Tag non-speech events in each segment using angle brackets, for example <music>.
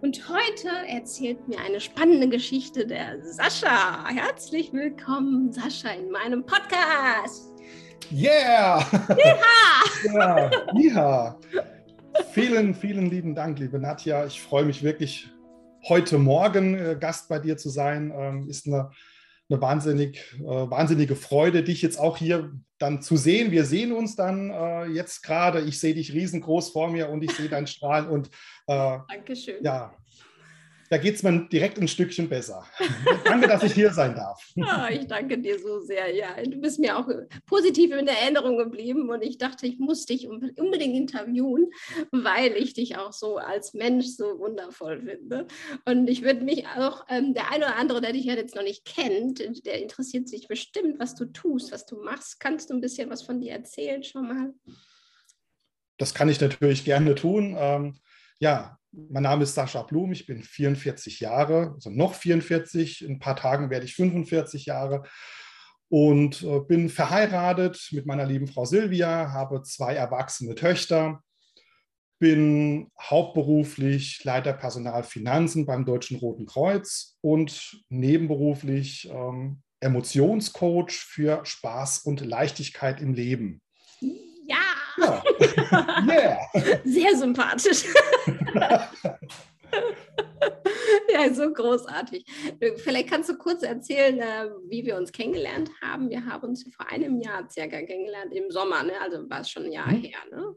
Und heute erzählt mir eine spannende Geschichte der Sascha. Herzlich willkommen, Sascha, in meinem Podcast. Yeah! <laughs> Ja, Yeeha! Vielen, vielen lieben Dank, liebe Nadja. Ich freue mich wirklich, heute Morgen äh, Gast bei dir zu sein. Ähm, ist eine, eine wahnsinnig, äh, wahnsinnige Freude, dich jetzt auch hier dann zu sehen. Wir sehen uns dann äh, jetzt gerade. Ich sehe dich riesengroß vor mir und ich sehe dein Strahlen und äh, Dankeschön. Ja, da geht es mir direkt ein Stückchen besser. danke, dass ich hier sein darf. Oh, ich danke dir so sehr. Ja, du bist mir auch positiv in Erinnerung geblieben und ich dachte, ich muss dich unbedingt interviewen, weil ich dich auch so als Mensch so wundervoll finde. Und ich würde mich auch, ähm, der eine oder andere, der dich ja jetzt noch nicht kennt, der interessiert sich bestimmt, was du tust, was du machst. Kannst du ein bisschen was von dir erzählen schon mal? Das kann ich natürlich gerne tun. Ähm, ja, mein Name ist Sascha Blum, ich bin 44 Jahre, also noch 44. In ein paar Tagen werde ich 45 Jahre und äh, bin verheiratet mit meiner lieben Frau Silvia, habe zwei erwachsene Töchter, bin hauptberuflich Leiter Personalfinanzen beim Deutschen Roten Kreuz und nebenberuflich ähm, Emotionscoach für Spaß und Leichtigkeit im Leben. Ja. yeah. <laughs> Sehr sympathisch. <laughs> ja, so großartig. Vielleicht kannst du kurz erzählen, äh, wie wir uns kennengelernt haben. Wir haben uns vor einem Jahr circa kennengelernt, im Sommer, ne? also war es schon ein Jahr mhm. her. Ne?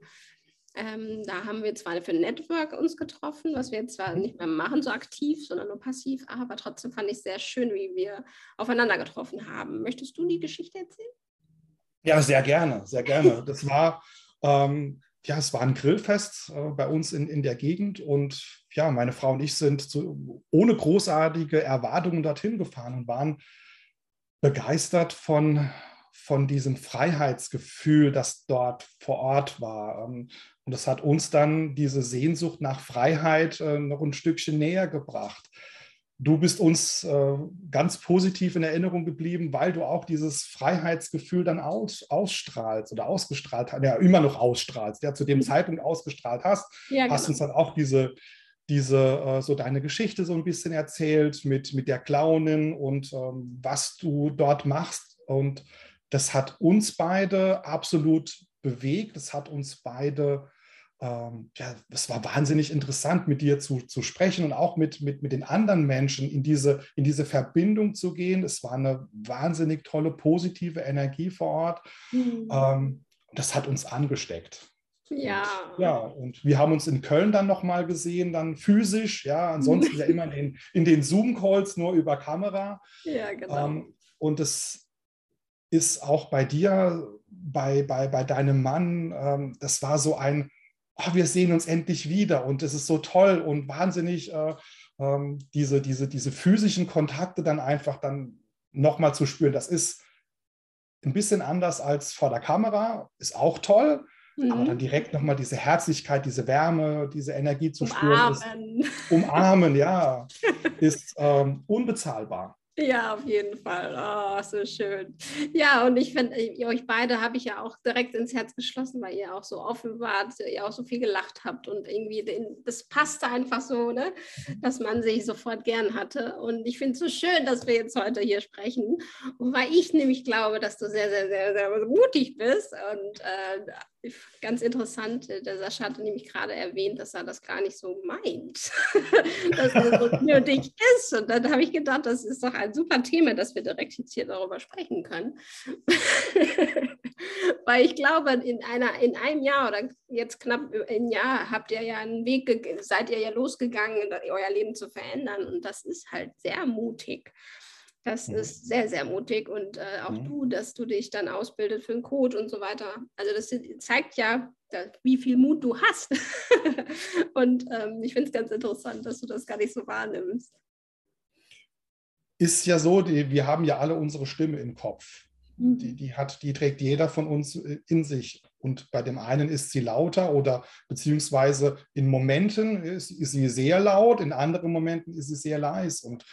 Ähm, da haben wir zwar für ein Network uns getroffen, was wir jetzt zwar nicht mehr machen, so aktiv, sondern nur passiv, aber trotzdem fand ich es sehr schön, wie wir aufeinander getroffen haben. Möchtest du die Geschichte erzählen? Ja, sehr gerne, sehr gerne. Das war, ähm, ja, es war ein Grillfest äh, bei uns in, in der Gegend und ja, meine Frau und ich sind zu, ohne großartige Erwartungen dorthin gefahren und waren begeistert von, von diesem Freiheitsgefühl, das dort vor Ort war. Ähm, und das hat uns dann diese Sehnsucht nach Freiheit äh, noch ein Stückchen näher gebracht. Du bist uns äh, ganz positiv in Erinnerung geblieben, weil du auch dieses Freiheitsgefühl dann aus, ausstrahlst oder ausgestrahlt hast, ja, immer noch ausstrahlst, ja, zu dem mhm. Zeitpunkt ausgestrahlt hast, ja, genau. hast uns dann auch diese, diese, äh, so deine Geschichte so ein bisschen erzählt mit, mit der Clownin und ähm, was du dort machst. Und das hat uns beide absolut bewegt, das hat uns beide ähm, ja, es war wahnsinnig interessant, mit dir zu, zu sprechen und auch mit, mit, mit den anderen Menschen in diese, in diese Verbindung zu gehen. Es war eine wahnsinnig tolle, positive Energie vor Ort. Mhm. Ähm, das hat uns angesteckt. Ja. Und, ja, und wir haben uns in Köln dann nochmal gesehen, dann physisch, ja, ansonsten ja <laughs> immer in, in den Zoom-Calls nur über Kamera. Ja, genau. Ähm, und es ist auch bei dir, bei, bei, bei deinem Mann, ähm, das war so ein, oh, wir sehen uns endlich wieder und es ist so toll und wahnsinnig, äh, ähm, diese, diese, diese physischen Kontakte dann einfach dann nochmal zu spüren. Das ist ein bisschen anders als vor der Kamera, ist auch toll, mhm. aber dann direkt nochmal diese Herzlichkeit, diese Wärme, diese Energie zu umarmen. spüren. Ist, umarmen, ja, <laughs> ist ähm, unbezahlbar. Ja, auf jeden Fall. Oh, so schön. Ja, und ich finde, euch beide habe ich ja auch direkt ins Herz geschlossen, weil ihr auch so offen wart, ihr auch so viel gelacht habt und irgendwie, den, das passte einfach so, ne? Dass man sich sofort gern hatte. Und ich finde es so schön, dass wir jetzt heute hier sprechen, weil ich nämlich glaube, dass du sehr, sehr, sehr, sehr mutig bist und äh, ganz interessant, äh, der Sascha hatte nämlich gerade erwähnt, dass er das gar nicht so meint, <laughs> dass er so nötig <laughs> ist. Und dann habe ich gedacht, das ist doch ein super Thema, dass wir direkt jetzt hier darüber sprechen können. <laughs> Weil ich glaube, in, einer, in einem Jahr oder jetzt knapp ein Jahr habt ihr ja einen Weg, seid ihr ja losgegangen, euer Leben zu verändern. Und das ist halt sehr mutig. Das mhm. ist sehr, sehr mutig und äh, auch mhm. du, dass du dich dann ausbildet für einen Code und so weiter. Also das zeigt ja, wie viel Mut du hast. <laughs> und ähm, ich finde es ganz interessant, dass du das gar nicht so wahrnimmst. Ist ja so, die, wir haben ja alle unsere Stimme im Kopf. Mhm. Die, die, hat, die trägt jeder von uns äh, in sich. Und bei dem einen ist sie lauter oder beziehungsweise in Momenten ist, ist sie sehr laut, in anderen Momenten ist sie sehr leise. Und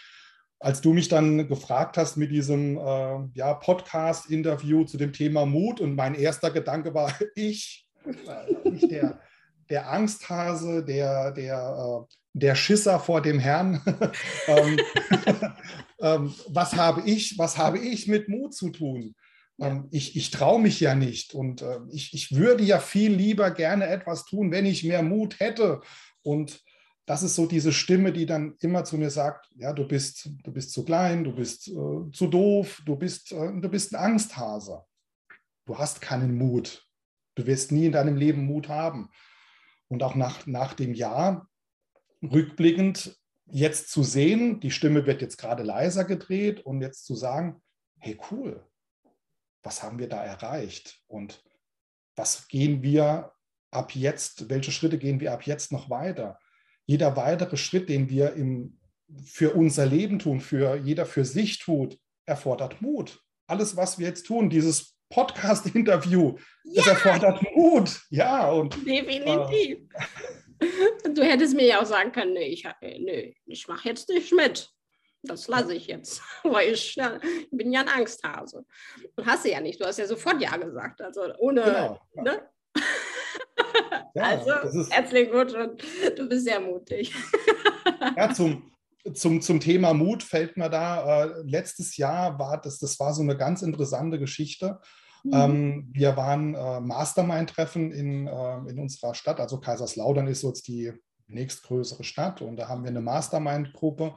als du mich dann gefragt hast mit diesem äh, ja, Podcast-Interview zu dem Thema Mut und mein erster Gedanke war, <laughs> ich, äh, ich der, der Angsthase, der, der, äh, der Schisser vor dem Herrn. <laughs> ähm, <laughs> ähm, was habe ich, was habe ich mit Mut zu tun? Ähm, ich, ich traue mich ja nicht und äh, ich, ich würde ja viel lieber gerne etwas tun, wenn ich mehr Mut hätte. Und das ist so diese Stimme, die dann immer zu mir sagt, ja, du bist, du bist zu klein, du bist äh, zu doof, du bist, äh, du bist ein Angsthase. Du hast keinen Mut. Du wirst nie in deinem Leben Mut haben. Und auch nach, nach dem Jahr, rückblickend, jetzt zu sehen, die Stimme wird jetzt gerade leiser gedreht und jetzt zu sagen, hey cool, was haben wir da erreicht? Und was gehen wir ab jetzt, welche Schritte gehen wir ab jetzt noch weiter? Jeder weitere Schritt, den wir im, für unser Leben tun, für jeder für sich tut, erfordert Mut. Alles, was wir jetzt tun, dieses Podcast-Interview, ja. das erfordert Mut. Ja, und. Definitiv. Äh, du hättest mir ja auch sagen können, nee, ich, nee, ich mache jetzt nicht mit. Das lasse ich jetzt, <laughs> weil ich, ich, bin ja ein Angsthase. Und hast du ja nicht, du hast ja sofort Ja gesagt. Also ohne, genau, ja. ne? Ja, also herzlichen Glückwunsch, du bist sehr mutig. Ja, zum, zum, zum Thema Mut fällt mir da, äh, letztes Jahr war das, das war so eine ganz interessante Geschichte. Mhm. Ähm, wir waren äh, Mastermind-Treffen in, äh, in unserer Stadt, also Kaiserslautern ist jetzt die nächstgrößere Stadt und da haben wir eine Mastermind-Gruppe.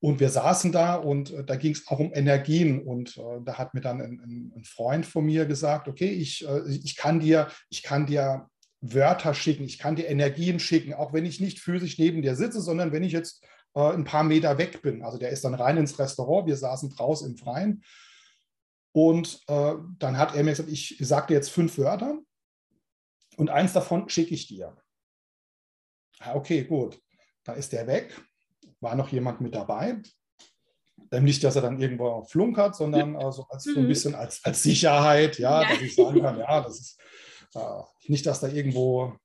Und wir saßen da und äh, da ging es auch um Energien. Und äh, da hat mir dann ein, ein, Freund von mir gesagt, okay, ich, äh, ich, kann dir, ich kann dir Wörter schicken, ich kann dir Energien schicken, auch wenn ich nicht physisch neben dir sitze, sondern wenn ich jetzt äh, ein paar Meter weg bin. Also der ist dann rein ins Restaurant, wir saßen draußen im Freien. Und äh, dann hat er mir gesagt, ich sage dir jetzt fünf Wörter und eins davon schicke ich dir. Ja, okay, gut. Da ist der weg. War noch jemand mit dabei. Nicht, dass er dann irgendwo flunkert, sondern also als, so ein mhm. bisschen als, als Sicherheit, ja, ja, dass ich sagen kann, ja, das ist nicht, dass da irgendwo,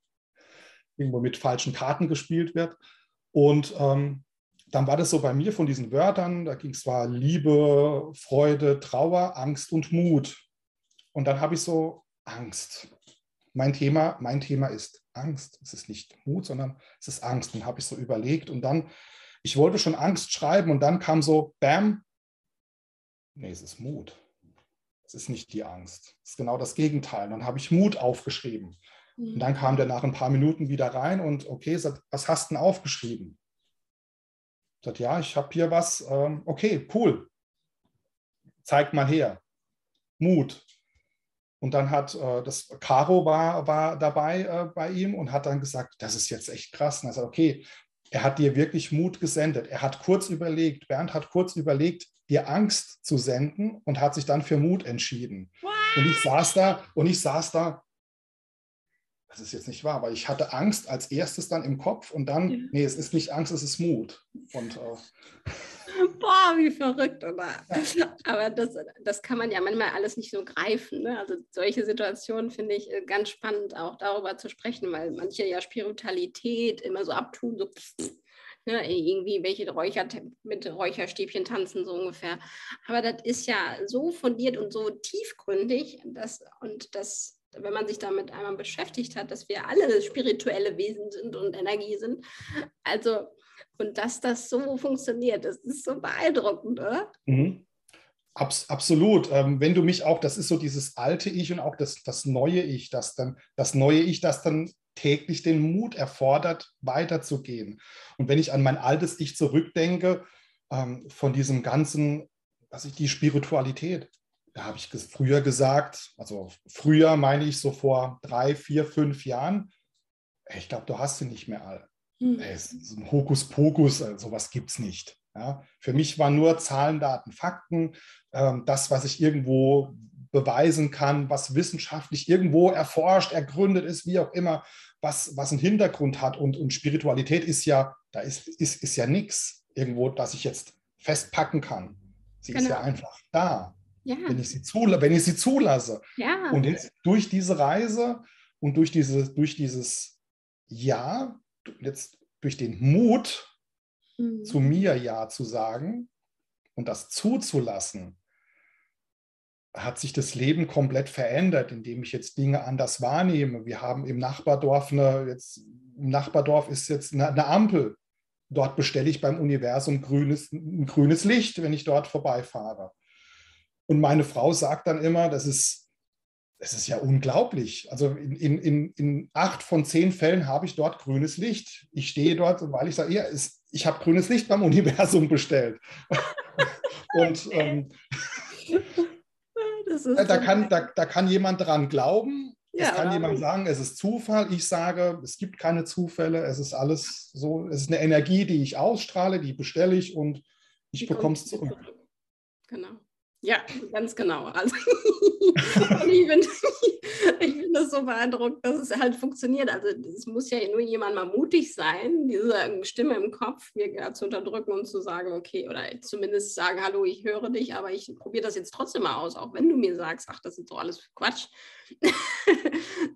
irgendwo mit falschen Karten gespielt wird. Und ähm, dann war das so bei mir von diesen Wörtern, da ging es zwar Liebe, Freude, Trauer, Angst und Mut. Und dann habe ich so Angst. Mein Thema, mein Thema ist Angst. Es ist nicht Mut, sondern es ist Angst. Und habe ich so überlegt und dann, ich wollte schon Angst schreiben und dann kam so, bam, nee, es ist Mut. Es ist nicht die Angst. Es ist genau das Gegenteil. Dann habe ich Mut aufgeschrieben. Mhm. Und dann kam der nach ein paar Minuten wieder rein und okay, sagt, was hast du denn aufgeschrieben? Sagt, ja, ich habe hier was. Ähm, okay, cool. Zeig mal her. Mut. Und dann hat äh, das Caro war, war dabei äh, bei ihm und hat dann gesagt, das ist jetzt echt krass. Und er sagt, okay, er hat dir wirklich Mut gesendet. Er hat kurz überlegt, Bernd hat kurz überlegt, dir Angst zu senden und hat sich dann für Mut entschieden. What? Und ich saß da und ich saß da, das ist jetzt nicht wahr, aber ich hatte Angst als erstes dann im Kopf und dann, ja. nee, es ist nicht Angst, es ist Mut. Und äh, <laughs> Boah, wie verrückt, oder? Aber das, das kann man ja manchmal alles nicht so greifen. Ne? Also solche Situationen finde ich äh, ganz spannend, auch darüber zu sprechen, weil manche ja Spiritualität immer so abtun, so ne, irgendwie welche Räucher mit Räucherstäbchen tanzen, so ungefähr. Aber das ist ja so fundiert und so tiefgründig, dass, und das, wenn man sich damit einmal beschäftigt hat, dass wir alle spirituelle Wesen sind und Energie sind. Also, und dass das so funktioniert, das ist so beeindruckend, oder? Mhm. Abs absolut. Ähm, wenn du mich auch, das ist so dieses alte Ich und auch das, das neue Ich, das dann, das neue Ich, das dann täglich den Mut erfordert, weiterzugehen. Und wenn ich an mein altes Ich zurückdenke, ähm, von diesem ganzen, was ich, die Spiritualität, da habe ich früher gesagt, also früher meine ich so vor drei, vier, fünf Jahren, ich glaube, du hast sie nicht mehr all. Hm. Es ist ein Hokuspokus, also sowas gibt es nicht. Ja, für mich waren nur Zahlen, Daten, Fakten, ähm, das, was ich irgendwo beweisen kann, was wissenschaftlich irgendwo erforscht, ergründet ist, wie auch immer, was, was einen Hintergrund hat. Und, und Spiritualität ist ja, da ist, ist, ist ja nichts irgendwo, das ich jetzt festpacken kann. Sie genau. ist ja einfach da, ja. Wenn, ich sie wenn ich sie zulasse. Ja. Und jetzt durch diese Reise und durch, diese, durch dieses Ja, jetzt durch den Mut, mhm. zu mir Ja zu sagen und das zuzulassen, hat sich das Leben komplett verändert, indem ich jetzt Dinge anders wahrnehme. Wir haben im Nachbardorf eine, jetzt im Nachbardorf ist jetzt eine, eine Ampel. Dort bestelle ich beim Universum grünes, ein grünes Licht, wenn ich dort vorbeifahre. Und meine Frau sagt dann immer, das ist, das ist ja unglaublich. Also in, in, in acht von zehn Fällen habe ich dort grünes Licht. Ich stehe dort, weil ich sage, ja, ich habe grünes Licht beim <laughs> Universum bestellt. <laughs> Und ähm, da, kann, da, da kann jemand dran glauben. Ja, es kann jemand sagen, es ist Zufall. Ich sage, es gibt keine Zufälle. Es ist alles so. Es ist eine Energie, die ich ausstrahle, die bestelle ich und ich bekomme es zurück. Genau. Ja, ganz genau. Also <laughs> ich finde find <laughs> das so beeindruckend, dass es halt funktioniert. Also es muss ja nur jemand mal mutig sein, diese Stimme im Kopf mir zu unterdrücken und zu sagen, okay, oder zumindest sagen, hallo, ich höre dich, aber ich probiere das jetzt trotzdem mal aus, auch wenn du mir sagst, ach, das ist doch alles Quatsch. <laughs>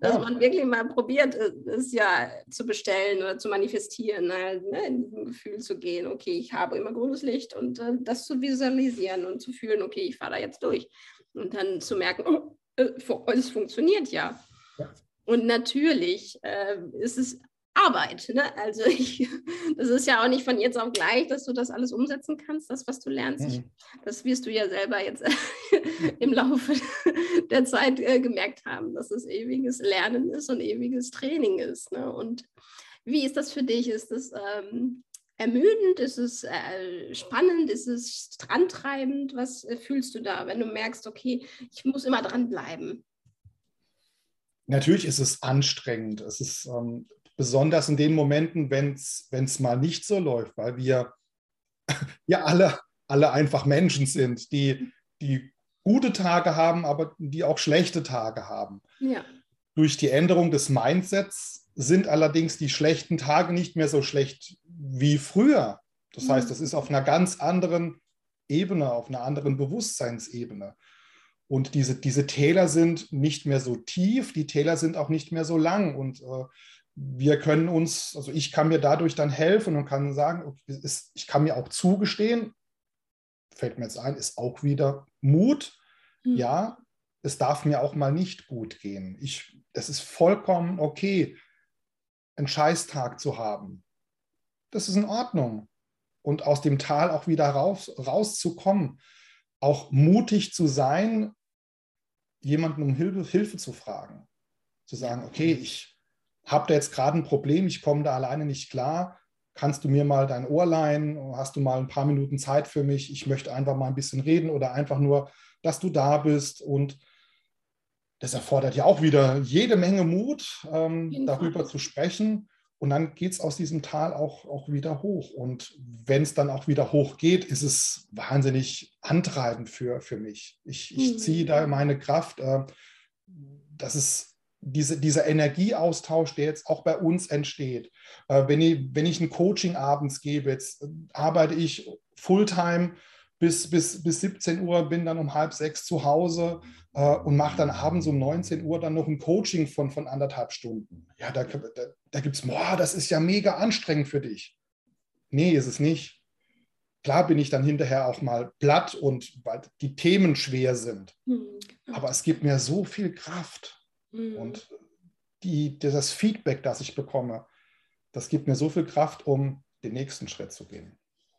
dass ja. man wirklich mal probiert, äh, es ja zu bestellen oder zu manifestieren, halt, ne, in diesem Gefühl zu gehen, okay, ich habe immer grünes Licht und äh, das zu visualisieren und zu fühlen, okay, ich fahre da jetzt durch. Und dann zu merken, oh, äh, es funktioniert ja. ja. Und natürlich äh, ist es Arbeit. Ne? Also ich, <laughs> das ist ja auch nicht von jetzt auf gleich, dass du das alles umsetzen kannst, das, was du lernst. Ich, mhm. das wirst du ja selber jetzt <laughs> im Laufe <laughs> der Zeit äh, gemerkt haben, dass es ewiges Lernen ist und ewiges Training ist. Ne? Und wie ist das für dich? Ist das ähm, ermüdend? Ist es äh, spannend? Ist es drantreibend? Was äh, fühlst du da, wenn du merkst, okay, ich muss immer dranbleiben? Natürlich ist es anstrengend. Es ist ähm, besonders in den Momenten, wenn es mal nicht so läuft, weil wir <laughs> ja alle, alle einfach Menschen sind, die, die gute Tage haben, aber die auch schlechte Tage haben. Ja. Durch die Änderung des Mindsets sind allerdings die schlechten Tage nicht mehr so schlecht wie früher. Das heißt, das ist auf einer ganz anderen Ebene, auf einer anderen Bewusstseinsebene. Und diese, diese Täler sind nicht mehr so tief, die Täler sind auch nicht mehr so lang. Und äh, wir können uns, also ich kann mir dadurch dann helfen und kann sagen, okay, ist, ich kann mir auch zugestehen, fällt mir jetzt ein, ist auch wieder Mut. Mhm. Ja, es darf mir auch mal nicht gut gehen. Ich, es ist vollkommen okay, einen Scheißtag zu haben. Das ist in Ordnung. Und aus dem Tal auch wieder raus, rauszukommen, auch mutig zu sein, jemanden um Hilfe, Hilfe zu fragen. Zu sagen, okay, ich habe da jetzt gerade ein Problem, ich komme da alleine nicht klar. Kannst du mir mal dein Ohr leihen? Hast du mal ein paar Minuten Zeit für mich? Ich möchte einfach mal ein bisschen reden oder einfach nur, dass du da bist. Und das erfordert ja auch wieder jede Menge Mut, ähm, darüber zu sprechen. Und dann geht es aus diesem Tal auch, auch wieder hoch. Und wenn es dann auch wieder hoch geht, ist es wahnsinnig antreibend für, für mich. Ich, ich mhm. ziehe da meine Kraft. Äh, das ist diese, dieser Energieaustausch, der jetzt auch bei uns entsteht. Äh, wenn, ich, wenn ich ein Coaching abends gebe, jetzt äh, arbeite ich Fulltime bis, bis, bis 17 Uhr, bin dann um halb sechs zu Hause äh, und mache dann abends um 19 Uhr dann noch ein Coaching von, von anderthalb Stunden. Ja, da, da, da gibt es, boah, das ist ja mega anstrengend für dich. Nee, ist es nicht. Klar bin ich dann hinterher auch mal platt und weil die Themen schwer sind. Mhm. Aber es gibt mir so viel Kraft. Mhm. Und die, das Feedback, das ich bekomme, das gibt mir so viel Kraft, um den nächsten Schritt zu gehen.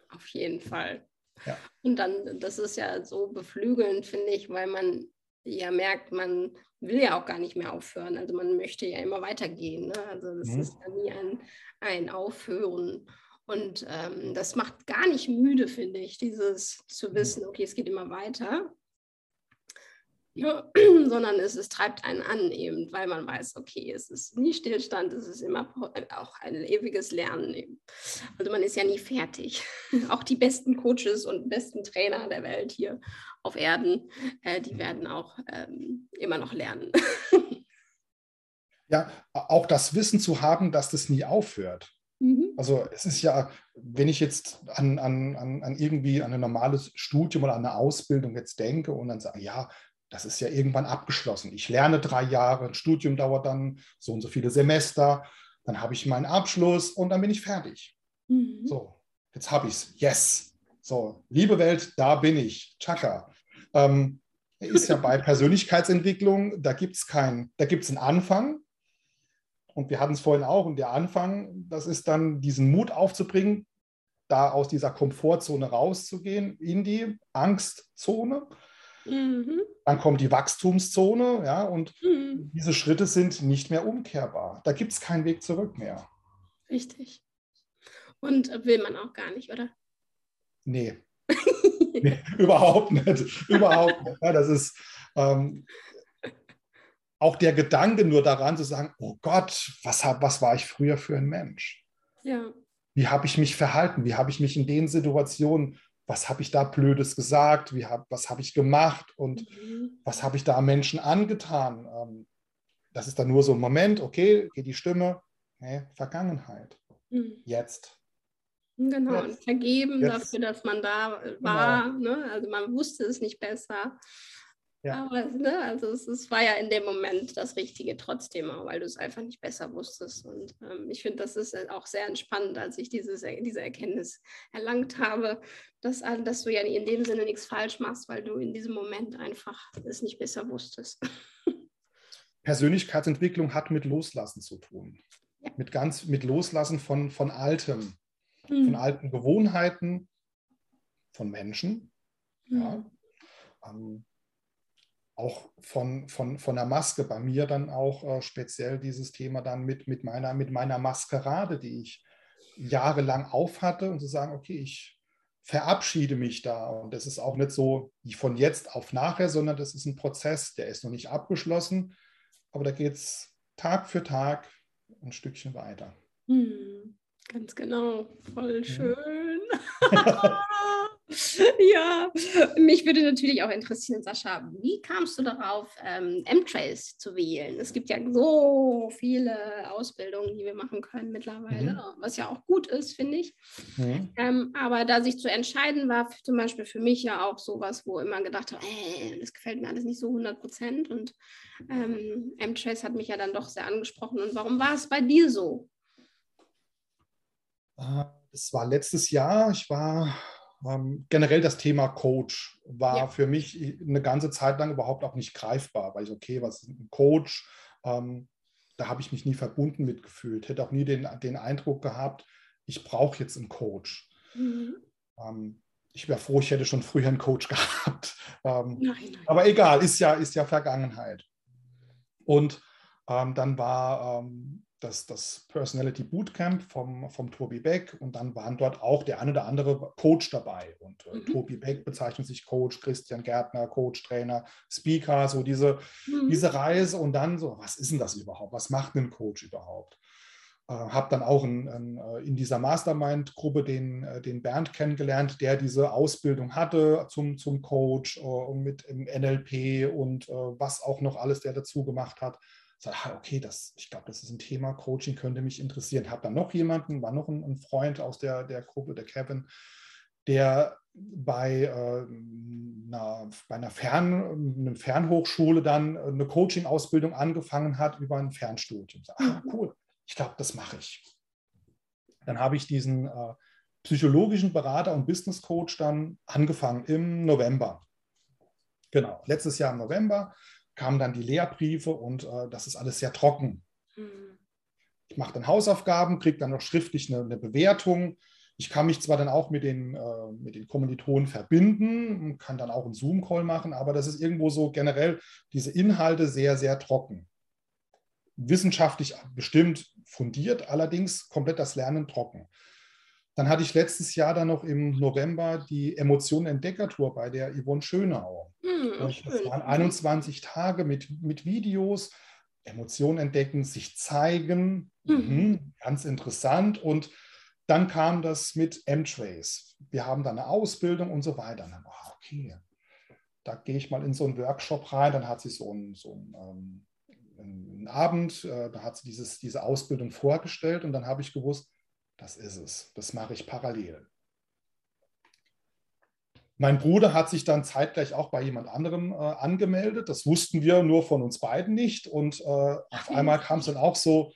Auf jeden Fall. Ja. Und dann, das ist ja so beflügelnd, finde ich, weil man ja merkt, man will ja auch gar nicht mehr aufhören. Also man möchte ja immer weitergehen. Ne? Also das mhm. ist ja nie ein, ein Aufhören. Und ähm, das macht gar nicht müde, finde ich, dieses zu mhm. wissen, okay, es geht immer weiter. Ja, <clears throat> sondern es, es treibt einen an, eben, weil man weiß, okay, es ist nie Stillstand, es ist immer auch ein ewiges Lernen. Eben. Also man ist ja nie fertig. <laughs> Auch die besten Coaches und besten Trainer der Welt hier auf Erden, äh, die werden auch ähm, immer noch lernen. Ja, auch das Wissen zu haben, dass das nie aufhört. Mhm. Also es ist ja, wenn ich jetzt an, an, an, irgendwie an ein normales Studium oder an eine Ausbildung jetzt denke und dann sage, ja, das ist ja irgendwann abgeschlossen. Ich lerne drei Jahre, ein Studium dauert dann so und so viele Semester, dann habe ich meinen Abschluss und dann bin ich fertig. Mhm. So, jetzt habe ich es. Yes. So, liebe Welt, da bin ich. Chaka. Ähm, ist ja bei <laughs> Persönlichkeitsentwicklung, da gibt es keinen, da gibt es einen Anfang. Und wir hatten es vorhin auch, und der Anfang, das ist dann diesen Mut aufzubringen, da aus dieser Komfortzone rauszugehen in die Angstzone Mhm. Dann kommt die Wachstumszone, ja, und mhm. diese Schritte sind nicht mehr umkehrbar. Da gibt es keinen Weg zurück mehr. Richtig. Und will man auch gar nicht, oder? Nee. <laughs> nee überhaupt nicht. Überhaupt nicht. Ja, das ist ähm, auch der Gedanke nur daran zu sagen, oh Gott, was, hab, was war ich früher für ein Mensch? Ja. Wie habe ich mich verhalten? Wie habe ich mich in den Situationen was habe ich da Blödes gesagt, wie hab, was habe ich gemacht und mhm. was habe ich da Menschen angetan. Ähm, das ist dann nur so ein Moment, okay, geht die Stimme, nee, Vergangenheit. Mhm. Jetzt. Genau, Jetzt. vergeben Jetzt. dafür, dass man da war. Genau. Ne? Also man wusste es nicht besser. Ja. Aber ne, also es, es, war ja in dem Moment das Richtige trotzdem, weil du es einfach nicht besser wusstest. Und ähm, ich finde, das ist auch sehr entspannend, als ich dieses, diese Erkenntnis erlangt habe, dass, dass du ja in dem Sinne nichts falsch machst, weil du in diesem Moment einfach es nicht besser wusstest. <laughs> Persönlichkeitsentwicklung hat mit Loslassen zu tun. Ja. Mit ganz mit Loslassen von, von Altem, mhm. von alten Gewohnheiten, von Menschen. Mhm. Ja. Ähm, auch von, von, von der Maske, bei mir dann auch äh, speziell dieses Thema dann mit, mit, meiner, mit meiner Maskerade, die ich jahrelang aufhatte und zu sagen, okay, ich verabschiede mich da. Und das ist auch nicht so von jetzt auf nachher, sondern das ist ein Prozess, der ist noch nicht abgeschlossen, aber da geht es Tag für Tag ein Stückchen weiter. Hm, ganz genau, voll schön. ja, <laughs> <laughs> <laughs> mich würde natürlich auch interessieren, Sascha, wie kamst du darauf, ähm, M-Trace zu wählen? Es gibt ja so viele Ausbildungen, die wir machen können mittlerweile, mhm. was ja auch gut ist, finde ich. Mhm. Ähm, aber da sich zu entscheiden, war zum Beispiel für mich ja auch sowas, wo immer gedacht habe, äh, das gefällt mir alles nicht so 100 Prozent. Und ähm, M-Trace hat mich ja dann doch sehr angesprochen. Und warum war es bei dir so? Es war letztes Jahr, ich war ähm, generell das Thema Coach war ja. für mich eine ganze Zeit lang überhaupt auch nicht greifbar, weil ich, okay, was ist ein Coach? Ähm, da habe ich mich nie verbunden mitgefühlt, hätte auch nie den, den Eindruck gehabt, ich brauche jetzt einen Coach. Mhm. Ähm, ich wäre froh, ich hätte schon früher einen Coach <laughs> gehabt. Ähm, nein, nein. Aber egal, ist ja, ist ja Vergangenheit. Und ähm, dann war ähm, das, das Personality Bootcamp vom, vom Tobi Beck und dann waren dort auch der eine oder andere Coach dabei. Und äh, mhm. Tobi Beck bezeichnet sich Coach, Christian Gärtner, Coach, Trainer, Speaker, so diese, mhm. diese Reise und dann so, was ist denn das überhaupt? Was macht ein Coach überhaupt? Äh, habe dann auch in, in, äh, in dieser Mastermind-Gruppe den, äh, den Bernd kennengelernt, der diese Ausbildung hatte zum, zum Coach äh, mit im NLP und äh, was auch noch alles der dazu gemacht hat sage, ah, okay, das, ich glaube, das ist ein Thema, Coaching könnte mich interessieren. Habe dann noch jemanden, war noch ein, ein, Freund aus der, der Gruppe, der Kevin, der bei, äh, einer, bei einer Fern, einer Fernhochschule dann eine Coaching-Ausbildung angefangen hat über ein Fernstudium. Sag, ah, mhm. cool, ich glaube, das mache ich. Dann habe ich diesen äh, psychologischen Berater und Business Coach dann angefangen im November. Genau, letztes Jahr im November kamen dann die Lehrbriefe und äh, das ist alles sehr trocken. Mhm. Ich mache dann Hausaufgaben, kriege dann noch schriftlich eine, eine, Bewertung. Ich kann mich zwar dann auch mit den, äh, mit den Kommilitonen verbinden, kann dann auch einen Zoom-Call machen, aber das ist irgendwo so generell diese Inhalte sehr, sehr trocken. Wissenschaftlich bestimmt fundiert, allerdings komplett das Lernen trocken. Dann hatte ich letztes Jahr dann noch im November die Emotionen Entdecker-Tour bei der Yvonne Schönau. Mhm, und das waren 21 Tage mit, mit Videos, Emotionen entdecken, sich zeigen. Mhm. Mhm, ganz interessant. Und dann kam das mit M-Trace. Wir haben da eine Ausbildung und so weiter. Und dann, oh, okay, da gehe ich mal in so einen Workshop rein. Dann hat sie so einen, so einen, ähm, einen Abend, äh, da hat sie dieses, diese Ausbildung vorgestellt und dann habe ich gewusst, das ist es. Das mache ich parallel. Mein Bruder hat sich dann zeitgleich auch bei jemand anderem äh, angemeldet. Das wussten wir nur von uns beiden nicht. Und äh, auf einmal kam es dann auch so,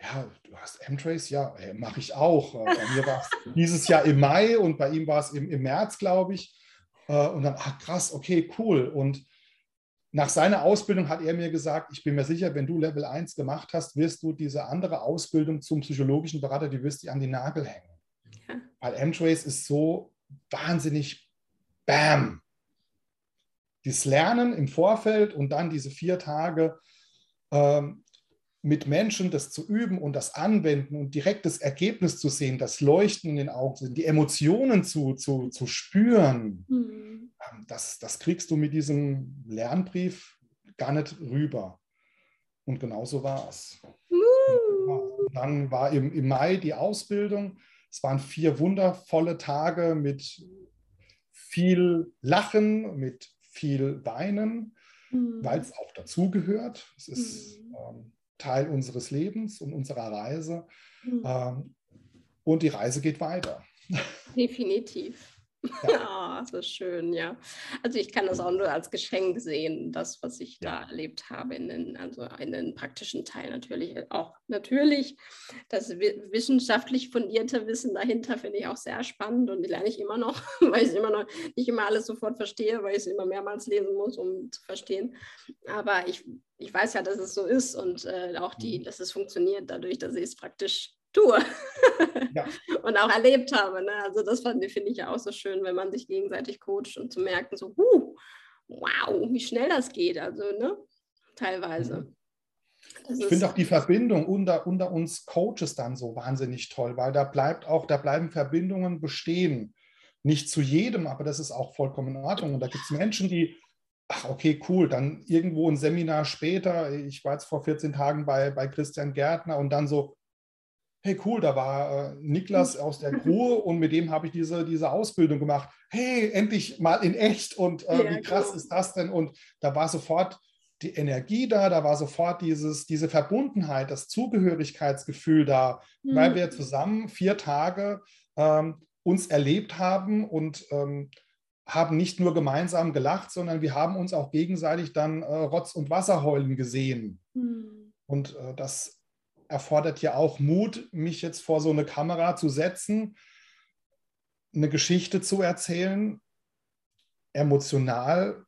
ja, du hast M-Trace, ja, hey, mache ich auch. Äh, bei mir war es <laughs> dieses Jahr im Mai und bei ihm war es im, im März, glaube ich. Äh, und dann, ach krass, okay, cool. Und nach seiner Ausbildung hat er mir gesagt, ich bin mir sicher, wenn du Level 1 gemacht hast, wirst du diese andere Ausbildung zum psychologischen Berater, die wirst du an die Nagel hängen. Ja. Weil M-Trace ist so wahnsinnig Bam. Das Lernen im Vorfeld und dann diese vier Tage ähm, mit Menschen das zu üben und das Anwenden und direkt das Ergebnis zu sehen, das Leuchten in den Augen, die Emotionen zu, zu, zu spüren, mhm. Das, das kriegst du mit diesem Lernbrief gar nicht rüber. Und genau so war es. Dann war im, im Mai die Ausbildung. Es waren vier wundervolle Tage mit viel Lachen, mit viel Weinen, mhm. weil es auch dazugehört. Es ist mhm. ähm, Teil unseres Lebens und unserer Reise. Mhm. Ähm, und die Reise geht weiter. Definitiv. <laughs> Ja, oh, so schön, ja. Also ich kann das auch nur als Geschenk sehen, das, was ich ja. da erlebt habe, in den, also in den praktischen Teil natürlich auch. Natürlich, das wissenschaftlich fundierte Wissen dahinter finde ich auch sehr spannend und die lerne ich immer noch, <laughs> weil ich immer noch nicht immer alles sofort verstehe, weil ich es immer mehrmals lesen muss, um zu verstehen. Aber ich, ich weiß ja, dass es so ist und äh, auch die, mhm. dass es funktioniert dadurch, dass ich es praktisch tue ja. <laughs> und auch erlebt habe. Ne? Also das finde ich ja auch so schön, wenn man sich gegenseitig coacht und zu merken, so, huh, wow, wie schnell das geht. Also ne? teilweise. Mhm. Das ich finde auch die Verbindung unter, unter uns Coaches dann so wahnsinnig toll, weil da bleibt auch, da bleiben Verbindungen bestehen. Nicht zu jedem, aber das ist auch vollkommen in Ordnung. Und da gibt es Menschen, die, ach, okay, cool, dann irgendwo ein Seminar später, ich war jetzt vor 14 Tagen bei, bei Christian Gärtner und dann so, hey cool, da war äh, Niklas hm. aus der Crew <laughs> und mit dem habe ich diese, diese Ausbildung gemacht. Hey, endlich mal in echt und äh, wie krass cool. ist das denn? Und da war sofort die Energie da, da war sofort dieses, diese Verbundenheit, das Zugehörigkeitsgefühl da, mhm. weil wir zusammen vier Tage ähm, uns erlebt haben und ähm, haben nicht nur gemeinsam gelacht, sondern wir haben uns auch gegenseitig dann äh, Rotz und Wasser heulen gesehen. Mhm. Und äh, das erfordert ja auch Mut, mich jetzt vor so eine Kamera zu setzen, eine Geschichte zu erzählen, emotional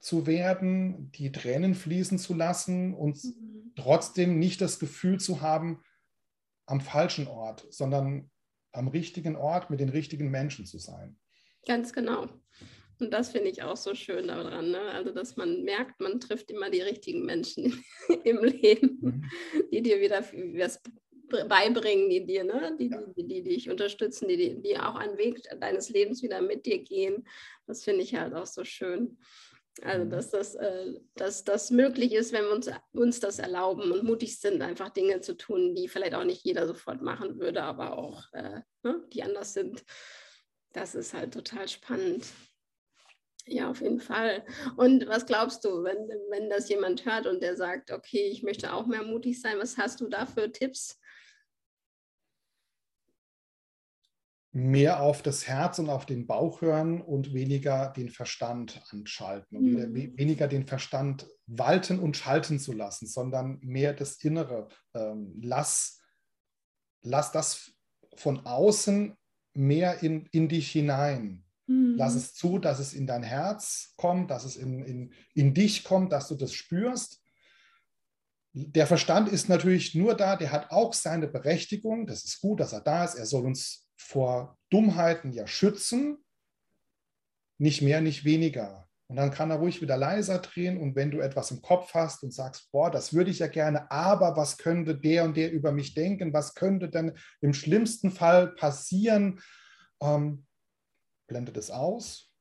zu werden, die Tränen fließen zu lassen und mhm. trotzdem nicht das Gefühl zu haben, am falschen Ort, sondern am richtigen Ort mit den richtigen Menschen zu sein. Ganz genau. Und das finde ich auch so schön daran. Ne? Also, dass man merkt, man trifft immer die richtigen Menschen <laughs> im Leben, mhm. die dir wieder was beibringen, die dir, ne? die, die, die, die dich unterstützen, die, die auch einen Weg deines Lebens wieder mit dir gehen. Das finde ich halt auch so schön. Also, mhm. dass das, äh, dass das möglich ist, wenn wir uns, uns das erlauben und mutig sind, einfach Dinge zu tun, die vielleicht auch nicht jeder sofort machen würde, aber auch äh, ne? die anders sind. Das ist halt total spannend. Ja, auf jeden Fall. Und was glaubst du, wenn, wenn das jemand hört und der sagt, okay, ich möchte auch mehr mutig sein, was hast du da für Tipps? Mehr auf das Herz und auf den Bauch hören und weniger den Verstand anschalten und mhm. weniger den Verstand walten und schalten zu lassen, sondern mehr das Innere. Ähm, lass, lass das von außen mehr in, in dich hinein Mhm. Lass es zu, dass es in dein Herz kommt, dass es in, in, in dich kommt, dass du das spürst. Der Verstand ist natürlich nur da, der hat auch seine Berechtigung. Das ist gut, dass er da ist. Er soll uns vor Dummheiten ja schützen. Nicht mehr, nicht weniger. Und dann kann er ruhig wieder leiser drehen. Und wenn du etwas im Kopf hast und sagst, boah, das würde ich ja gerne, aber was könnte der und der über mich denken? Was könnte denn im schlimmsten Fall passieren? Ähm, blende das aus.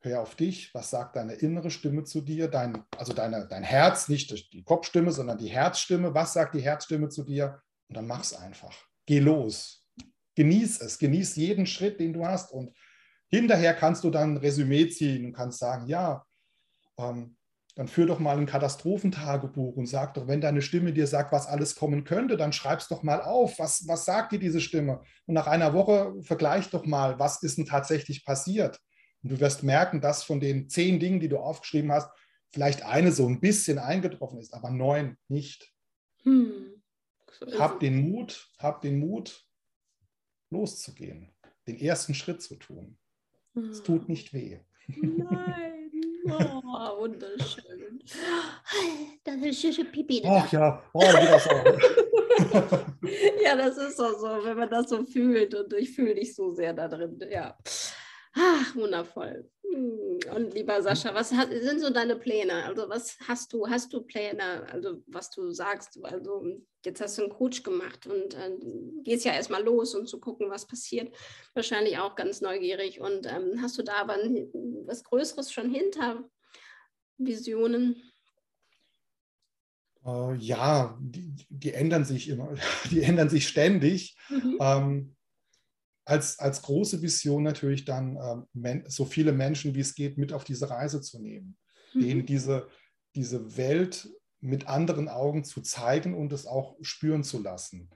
Hör auf dich. Was sagt deine innere Stimme zu dir? Dein, also deine, dein Herz, nicht die Kopfstimme, sondern die Herzstimme. Was sagt die Herzstimme zu dir? Und dann mach es einfach. Geh los. Genieß es. Genieß jeden Schritt, den du hast. Und Hinterher kannst du dann ein Resümee ziehen und kannst sagen, ja, ähm, dann führ doch mal ein Katastrophentagebuch und sag doch, wenn deine Stimme dir sagt, was alles kommen könnte, dann schreib's doch mal auf. Was, was sagt dir diese Stimme? Und nach einer Woche vergleich doch mal, was ist denn tatsächlich passiert? Und du wirst merken, dass von den zehn Dingen, die du aufgeschrieben hast, vielleicht eine so ein bisschen eingetroffen ist, aber neun nicht. Hm. So hab den Mut, hab den Mut, loszugehen, den ersten Schritt zu tun. Es tut nicht weh. Nein. Oh, wunderschön. <gasps> Das ist Pipi. Ach ja, oh, das auch. <laughs> ja, das ist doch so, wenn man das so fühlt und ich fühle dich so sehr da drin. Ja. Ach, wundervoll. Hm, und lieber Sascha, was hat, sind so deine Pläne? Also was hast du? Hast du Pläne? Also was du sagst? Also jetzt hast du einen Coach gemacht und äh, gehst ja erstmal los und zu gucken, was passiert. Wahrscheinlich auch ganz neugierig. Und ähm, hast du da aber ein, was Größeres schon hinter? Visionen? Äh, ja, die, die, ändern sich immer. <laughs> Die ändern sich ständig. Mhm. Ähm, als, als große Vision natürlich dann ähm, so viele Menschen wie es geht mit auf diese Reise zu nehmen, mhm. denen diese, diese Welt mit anderen Augen zu zeigen und es auch spüren zu lassen.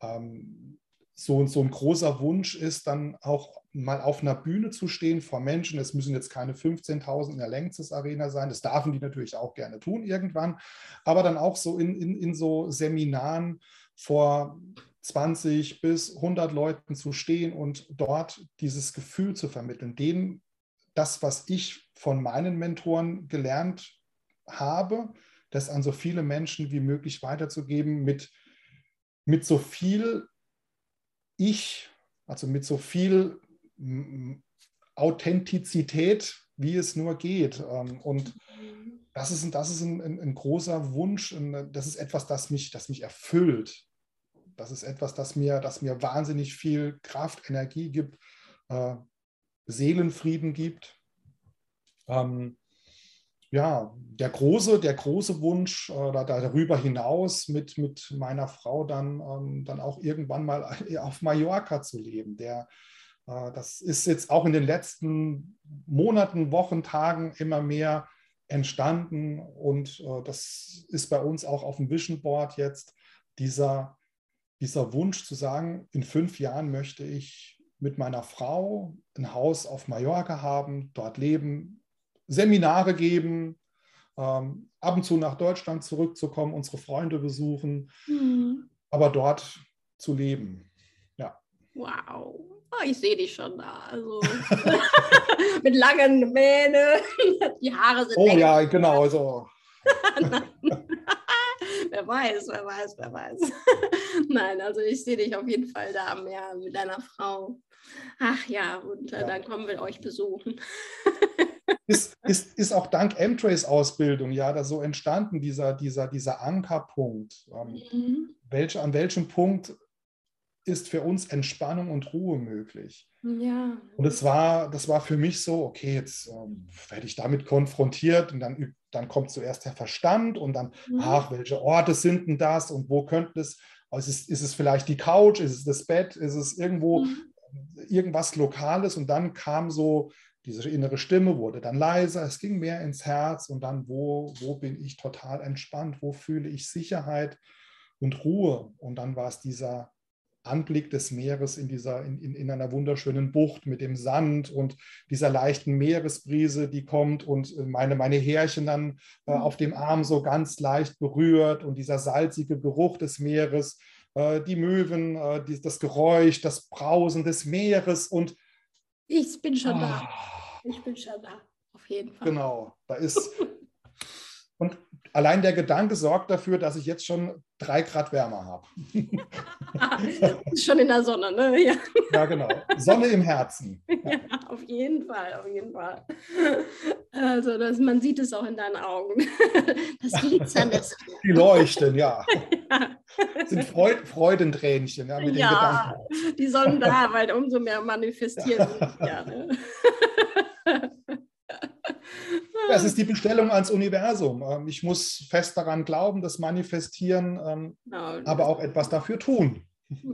Ähm, so, so ein großer Wunsch ist dann auch mal auf einer Bühne zu stehen vor Menschen. Es müssen jetzt keine 15.000 in der Längstes Arena sein. Das dürfen die natürlich auch gerne tun irgendwann. Aber dann auch so in, in, in so Seminaren vor 20 bis 100 Leuten zu stehen und dort dieses Gefühl zu vermitteln, denen das, was ich von meinen Mentoren gelernt habe, das an so viele Menschen wie möglich weiterzugeben, mit, mit so viel Ich, also mit so viel Authentizität, wie es nur geht. Ähm, und das ist, das ist ein, ein, ein großer Wunsch, das ist etwas, das mich, das mich erfüllt. Das ist etwas, das mir, das mir wahnsinnig viel Kraft, Energie gibt, äh, Seelenfrieden gibt. Ähm, ja, der große, der große Wunsch äh, darüber hinaus mit, mit meiner Frau dann, ähm, dann auch irgendwann mal <laughs> auf Mallorca zu leben. Der, äh, das ist jetzt auch in den letzten Monaten, Wochen, Tagen immer mehr entstanden und äh, das ist bei uns auch auf dem Vision Board jetzt dieser dieser Wunsch zu sagen, in fünf Jahren möchte ich mit meiner Frau ein Haus auf Mallorca haben, dort leben, Seminare geben, ähm, ab und zu nach Deutschland zurückzukommen, unsere Freunde besuchen, mhm. aber dort zu leben. Ja. Wow. Oh, ich sehe dich schon da. Also <laughs> mit langen Mähnen, <laughs> die Haare sind. Oh länger. ja, genau. Also. <laughs> wer weiß, wer weiß, wer weiß. <laughs> Nein, also ich sehe dich auf jeden Fall da am Meer mit deiner Frau. Ach ja, und äh, ja. dann kommen wir euch besuchen. <laughs> ist, ist, ist auch dank M-Trace Ausbildung ja da so entstanden, dieser, dieser, dieser Ankerpunkt. Ähm, mhm. welche, an welchem Punkt ist für uns Entspannung und Ruhe möglich? Ja. Und es war, das war für mich so, okay, jetzt ähm, werde ich damit konfrontiert und dann, dann kommt zuerst der Verstand und dann, mhm. ach, welche Orte sind denn das und wo könnte es, ist es, ist es vielleicht die Couch, ist es das Bett, ist es irgendwo mhm. irgendwas Lokales und dann kam so diese innere Stimme, wurde dann leiser, es ging mehr ins Herz und dann, wo, wo bin ich total entspannt, wo fühle ich Sicherheit und Ruhe und dann war es dieser Anblick des Meeres in, dieser, in, in, in, einer wunderschönen Bucht mit dem Sand und dieser leichten Meeresbrise, die kommt und äh, meine, meine Härchen dann äh, mhm. auf dem Arm so ganz leicht berührt und dieser salzige Geruch des Meeres, äh, die Möwen, äh, die, das Geräusch, das Brausen des Meeres und ich bin schon oh, da. Ah. Ich bin schon da, auf jeden Fall. Genau, da ist <laughs> und allein der Gedanke sorgt dafür, dass ich jetzt schon drei Grad wärmer habe. <laughs> schon in der Sonne, ne? Ja. ja, genau. Sonne im Herzen. Ja. <laughs> ja, auf jeden Fall, auf jeden Fall. Also das, man sieht es auch in deinen Augen. <laughs> Das Glitzern ist. Die leuchten, ja. ja. Sind Freud, Freudentränchen, ja, mit ja, die sollen da, weil umso mehr manifestieren. Ja, ne? Das ist die Bestellung ans Universum. Ähm, ich muss fest daran glauben, das manifestieren, ähm, genau. aber auch etwas dafür tun.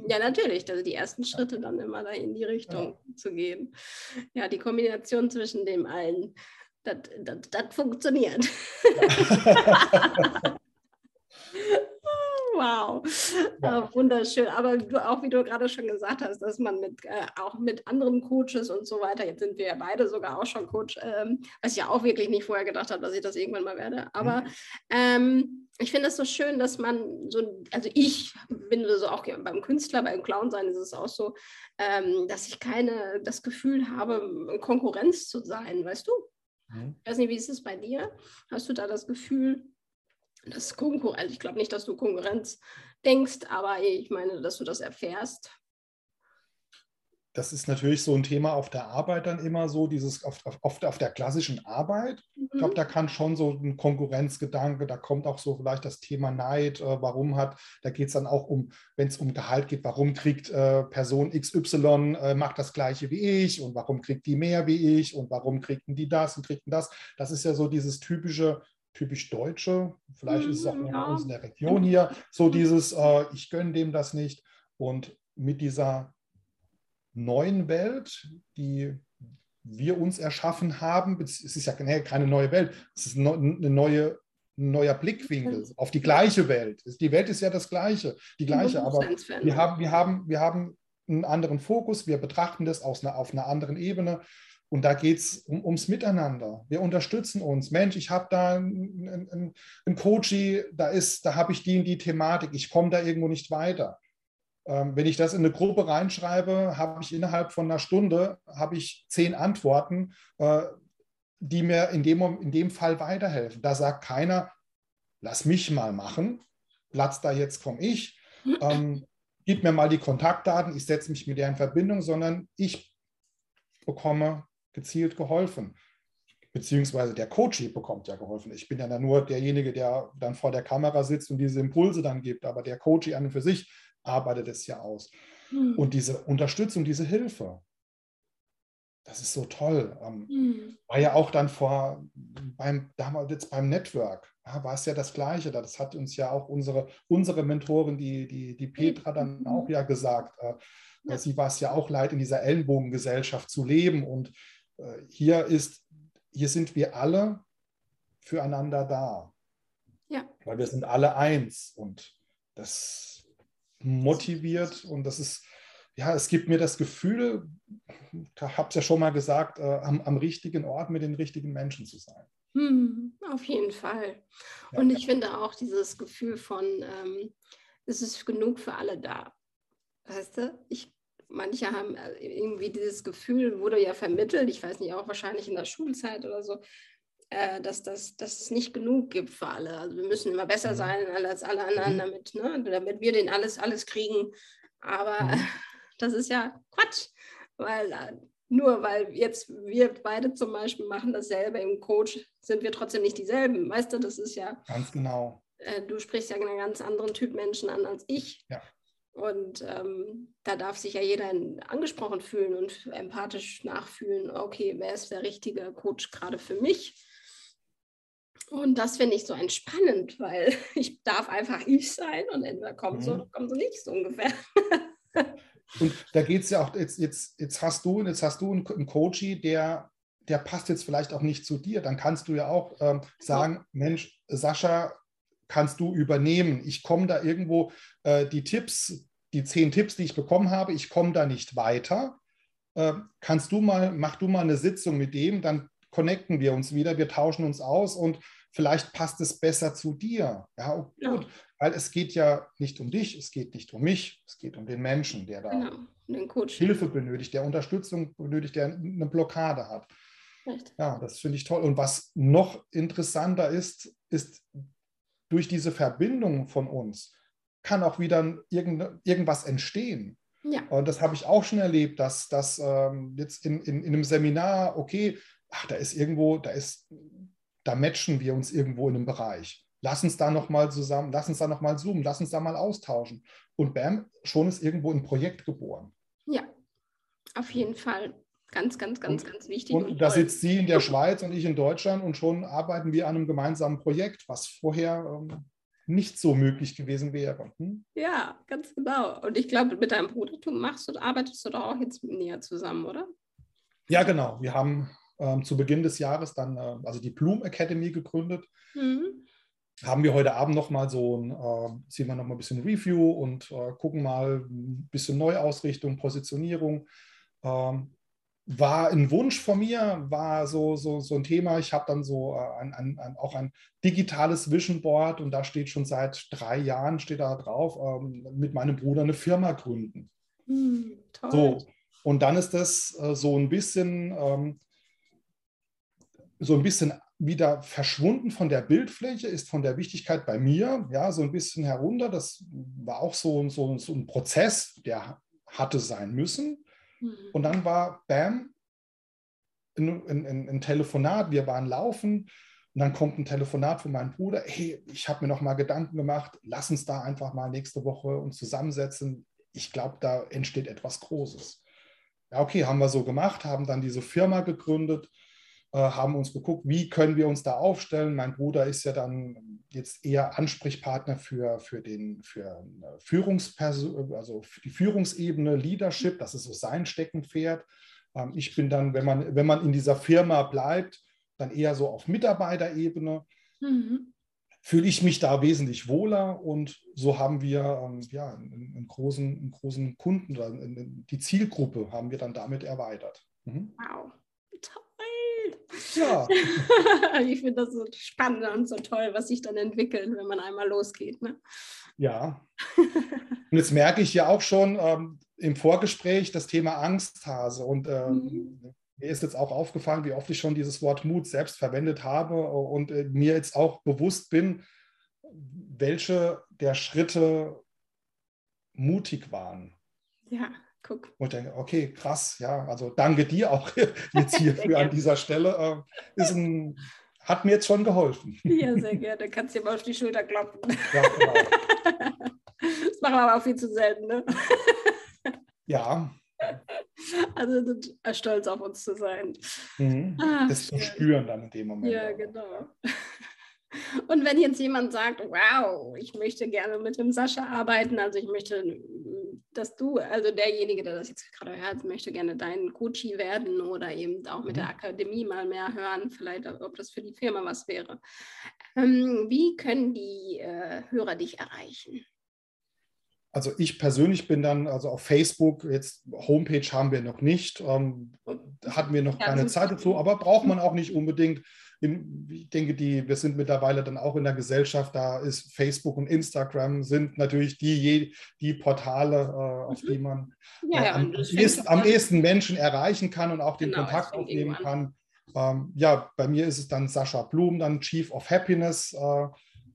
Ja, natürlich. Also die ersten Schritte dann immer da in die Richtung ja. zu gehen. Ja, die Kombination zwischen dem allen, das funktioniert. Ja. <laughs> <laughs> Wow, ja. äh, wunderschön. Aber du, auch wie du gerade schon gesagt hast, dass man mit äh, auch mit anderen Coaches und so weiter, jetzt sind wir ja beide sogar auch schon Coach, ähm, was ich ja auch wirklich nicht vorher gedacht habe, dass ich das irgendwann mal werde. Aber mhm. ähm, ich finde es so schön, dass man so, also ich bin so auch beim Künstler, beim Clown sein ist es auch so, ähm, dass ich keine das Gefühl habe, Konkurrenz zu sein, weißt du? Mhm. Ich weiß nicht, wie ist es bei dir? Hast du da das Gefühl, das Konkurrenz, also ich glaube nicht, dass du Konkurrenz denkst, aber ich meine, dass du das erfährst. Das ist natürlich so ein Thema auf der Arbeit dann immer so, dieses oft auf, auf, auf der klassischen Arbeit. Mhm. Ich glaube, da kann schon so ein Konkurrenzgedanke, da kommt auch so vielleicht das Thema Neid, äh, warum hat, da geht es dann auch um, wenn es um Gehalt geht, warum kriegt äh, Person XY, äh, macht das gleiche wie ich und warum kriegt die mehr wie ich und warum kriegten die das und kriegten das. Das ist ja so dieses typische typisch Deutsche, vielleicht ist es auch mhm, ja. bei uns in der Region hier, so <laughs> dieses, äh, ich gönne dem das nicht. Und mit dieser neuen Welt, die wir uns erschaffen haben, es ist ja keine neue Welt, es ist eine neue, ein neuer Blickwinkel auf die gleiche Welt. Die Welt ist ja das Gleiche, die gleiche, aber wir haben, wir haben, wir haben einen anderen Fokus, wir betrachten das aus einer, auf einer anderen Ebene und da geht es um, ums Miteinander. Wir unterstützen uns. Mensch, ich habe da einen, einen, einen Coachie, da, da habe ich die und die Thematik, ich komme da irgendwo nicht weiter. Ähm, wenn ich das in eine Gruppe reinschreibe, habe ich innerhalb von einer Stunde habe ich zehn Antworten, äh, die mir in dem, in dem Fall weiterhelfen. Da sagt keiner, lass mich mal machen, Platz da jetzt komme ich, <laughs> ähm, gib mir mal die Kontaktdaten, ich setze mich mit der in Verbindung, sondern ich bekomme gezielt geholfen. Beziehungsweise der Coach bekommt ja geholfen. Ich bin ja dann nur derjenige, der dann vor der Kamera sitzt und diese Impulse dann gibt. Aber der Coach an und für sich arbeitet es ja aus. Mhm. Und diese Unterstützung, diese Hilfe, das ist so toll. Mhm. War ja auch dann vor, beim, damals jetzt beim Network, war es ja das Gleiche. Das hat uns ja auch unsere, unsere Mentorin, die, die, die Petra, dann mhm. auch ja gesagt. Äh. Sie war es ja auch leid, in dieser Ellenbogengesellschaft zu leben und hier ist, hier sind wir alle füreinander da. Ja. Weil wir sind alle eins und das motiviert und das ist, ja, es gibt mir das Gefühl, ich habe es ja schon mal gesagt, äh, am, am, richtigen Ort mit den richtigen Menschen zu sein. Hm, auf jeden Fall. Ja. Und ich finde auch dieses Gefühl von, ähm, es ist genug für alle da. Weißt du, ich manche haben äh, irgendwie dieses Gefühl, wurde ja vermittelt, ich weiß nicht, auch wahrscheinlich in der Schulzeit oder so, äh, dass, das, dass es nicht genug gibt für alle. Also wir müssen immer besser mhm. sein als alle anderen, mhm. damit, ne, damit wir den alles, alles kriegen. Aber mhm. <laughs> das ist ja Quatsch, weil äh, nur weil jetzt wir beide zum Beispiel machen dasselbe im Coach, sind wir trotzdem nicht dieselben. Weißt du, das ist ja. Ganz genau. du sprichst ja einen ganz anderen Typ Menschen an als ich. Ja. Und ähm, da darf sich ja jeder angesprochen fühlen und empathisch nachfühlen, okay, wer ist der richtige Coach gerade für mich? Und das finde ich so entspannend, weil <laughs> ich darf einfach ich sein und entweder kommt mhm. so oder kommt so nicht so ungefähr. <laughs> und da geht es ja auch, jetzt, jetzt, jetzt hast du, jetzt hast du einen, einen Coachie, der, der passt jetzt vielleicht auch nicht zu dir. Dann kannst du ja auch ähm, sagen, Mensch, Sascha, kannst du übernehmen. Ich komme da irgendwo, äh, die Tipps, die zehn Tipps, die ich bekommen habe, ich komme da nicht weiter. Äh, kannst du mal, mach du mal eine Sitzung mit dem, dann connecten wir uns wieder, wir tauschen uns aus und vielleicht passt es besser zu dir. Ja, gut, ja. weil es geht ja nicht um dich, es geht nicht um mich, es geht um den Menschen, der da genau. Hilfe benötigt, der Unterstützung benötigt, der eine Blockade hat. Ja, das finde ich toll. Und was noch interessanter ist, ist durch diese Verbindung von uns kann auch wieder irgend, irgendwas entstehen. Ja. Und das habe ich auch schon erlebt, dass, dass ähm, jetzt in, in, in einem Seminar, okay, ach, da ist irgendwo, da ist, da matchen wir uns irgendwo in einem Bereich. Lass uns da nochmal zusammen, lass uns da nochmal zoomen, lass uns da mal austauschen. Und bam, schon ist irgendwo ein Projekt geboren. Ja, auf jeden Fall. Ganz, ganz, ganz, und, ganz wichtig. Und, und da sitzt sie in der Schweiz und ich in Deutschland und schon arbeiten wir an einem gemeinsamen Projekt, was vorher ähm, nicht so möglich gewesen wäre. Hm? Ja, ganz genau. Und ich glaube, mit deinem Bruder du machst und arbeitest du doch auch jetzt näher zusammen, oder? Ja, genau. Wir haben ähm, zu Beginn des Jahres dann äh, also die Bloom Academy gegründet. Mhm. Haben wir heute Abend nochmal so ein, äh, ziehen wir nochmal ein bisschen Review und äh, gucken mal ein bisschen Neuausrichtung, Positionierung. Ähm, war ein Wunsch von mir, war so, so, so ein Thema. Ich habe dann so äh, ein, ein, ein, auch ein digitales Vision Board und da steht schon seit drei Jahren, steht da drauf, ähm, mit meinem Bruder eine Firma gründen. Hm, so, und dann ist das äh, so ein bisschen, ähm, so ein bisschen wieder verschwunden von der Bildfläche, ist von der Wichtigkeit bei mir, ja, so ein bisschen herunter. Das war auch so, so, so ein Prozess, der hatte sein müssen. Mhm. Und dann war, bam, ein, Telefonat, wir waren laufen und dann kommt ein Telefonat von meinem Bruder, hey, ich habe mir noch mal Gedanken gemacht, lass uns da einfach mal nächste Woche uns zusammensetzen. Ich glaube, da entsteht etwas Großes. Ja, okay, haben wir so gemacht, haben dann diese Firma gegründet, haben uns geguckt, wie können wir uns da aufstellen. Mein Bruder ist ja dann jetzt eher Ansprechpartner für, für, den, für Führungsperson, also für die Führungsebene, Leadership, das ist so sein Steckenpferd. Ähm, ich bin dann, wenn man, wenn man in dieser Firma bleibt, dann eher so auf Mitarbeiterebene. Mhm. Fühle ich mich da wesentlich wohler und so haben wir ähm, ja, einen, großen, einen großen Kunden, die Zielgruppe haben wir dann damit erweitert. Mhm. Wow, toll. Ja. <laughs> ich finde das so spannend und so toll, was sich dann entwickelt, wenn man einmal losgeht. Ne? Ja. Und jetzt merke ich ja auch schon ähm, im Vorgespräch das Thema Angsthase. Und ähm, mhm. mir ist jetzt auch aufgefallen, wie oft ich schon dieses Wort Mut selbst verwendet habe und äh, mir jetzt auch bewusst bin, welche der Schritte mutig waren. Ja. Guck. Und denke, okay, krass, ja, also danke dir auch <laughs> jetzt hierfür an dieser Stelle. Äh, ist ein, hat mir jetzt schon geholfen. Ja, sehr gerne. Kannst dir mal auf die Schulter klopfen. Ja, genau. <laughs> Das machen wir aber auch viel zu selten, ne? <laughs> Ja. Also stolz auf uns zu sein. Mhm. Ach, das zu spüren dann in dem Moment. Ja, auch. genau. Und wenn jetzt jemand sagt, wow, ich möchte gerne mit dem Sascha arbeiten, also ich möchte dass du, also derjenige, der das jetzt gerade hört, möchte gerne dein Coachie werden oder eben auch mit mhm. der Akademie mal mehr hören, vielleicht ob das für die Firma was wäre. Ähm, wie können die äh, Hörer dich erreichen? Also ich persönlich bin dann, also auf Facebook, jetzt Homepage haben wir noch nicht, ähm, hatten wir noch ja, keine Zeit dazu, aber braucht man auch nicht unbedingt ich denke, die, wir sind mittlerweile dann auch in der Gesellschaft, da ist Facebook und Instagram sind natürlich die, die Portale, äh, auf die man ja, äh, am, ehesten, am, ehesten, Menschen erreichen kann und auch den genau, Kontakt aufnehmen kann. Ähm, ja, bei mir ist es dann Sascha Blum, dann Chief of Happiness. Äh,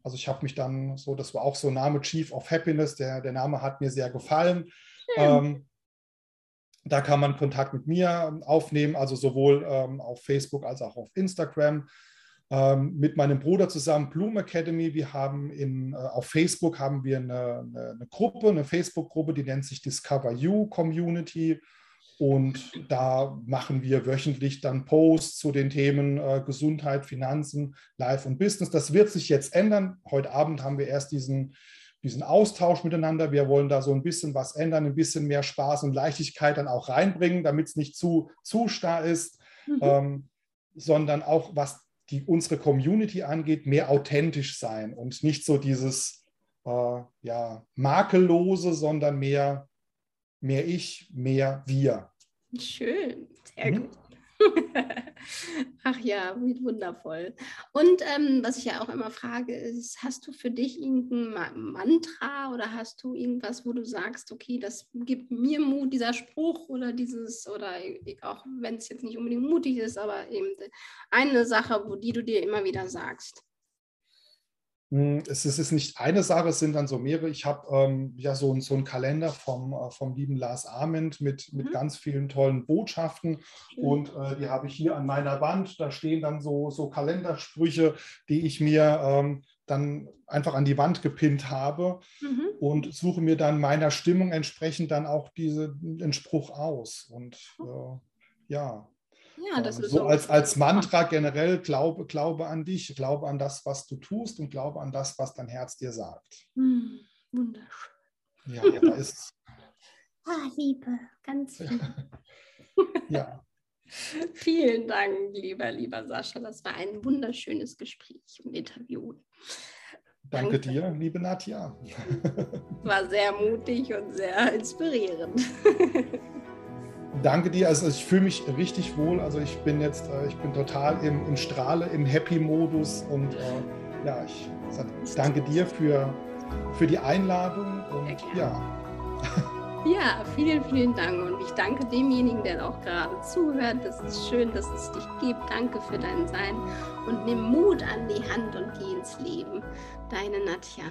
also ich habe mich dann so, das war auch so ein Name Chief of Happiness, der, der Name hat mir sehr gefallen. Ähm, da kann man Kontakt mit mir aufnehmen, also sowohl ähm, auf Facebook als auch auf Instagram. Ähm, mit meinem Bruder zusammen Bloom Academy. Wir haben in, äh, auf Facebook haben wir eine, eine, eine Gruppe, eine Facebook-Gruppe, die nennt sich Discover You Community. Und da machen wir wöchentlich dann Posts zu den Themen äh, Gesundheit, Finanzen, Life und Business. Das wird sich jetzt ändern. Heute Abend haben wir erst diesen diesen Austausch miteinander. Wir wollen da so ein bisschen was ändern, ein bisschen mehr Spaß und Leichtigkeit dann auch reinbringen, damit es nicht zu, zu starr ist, mhm. ähm, sondern auch, was die, unsere Community angeht, mehr authentisch sein und nicht so dieses äh, ja, makellose, sondern mehr, mehr ich, mehr wir. Schön, sehr mhm. gut. <laughs> Ach ja, wie wundervoll. Und ähm, was ich ja auch immer frage, ist, hast du für dich irgendein Mantra oder hast du irgendwas, wo du sagst, okay, das gibt mir Mut, dieser Spruch oder dieses, oder auch wenn es jetzt nicht unbedingt mutig ist, aber eben eine Sache, wo die du dir immer wieder sagst? Hm, es ist, ist nicht eine Sache, es sind dann so mehrere. Ich habe ähm, ja so, so einen Kalender vom, äh, vom lieben Lars Ament mit, mit mhm. ganz vielen tollen Botschaften. Mhm. Und äh, die habe ich hier an meiner Wand. Da stehen dann so, so Kalendersprüche, die ich mir ähm, dann einfach an die Wand gepinnt habe mhm. und suche mir dann meiner Stimmung entsprechend dann auch diese, den Spruch aus. Und äh, ja, ja, das ist so als, als Mantra generell, glaube, glaube an dich, glaube an das, was du tust und glaube an das, was dein Herz dir sagt. Hm, wunderschön. Ja, ja, da ist. <laughs> ah, Liebe, ganz viel. <laughs> ja. <laughs> Vielen Dank, lieber, lieber Sascha. Das war ein wunderschönes Gespräch und Interview. Danke, Danke dir, liebe Nadja. War sehr mutig und sehr inspirierend. Danke dir. Also ich fühle mich richtig wohl. Also ich bin jetzt, äh, ich bin total im, im Strahle, im Happy-Modus und äh, ja, ich danke dir für, für die Einladung und ja. <laughs> Ja, vielen, vielen Dank und ich danke demjenigen, der auch gerade zuhört. Das ist schön, dass es dich gibt. Danke für dein Sein und nimm Mut an die Hand und geh ins Leben. Deine Nadja.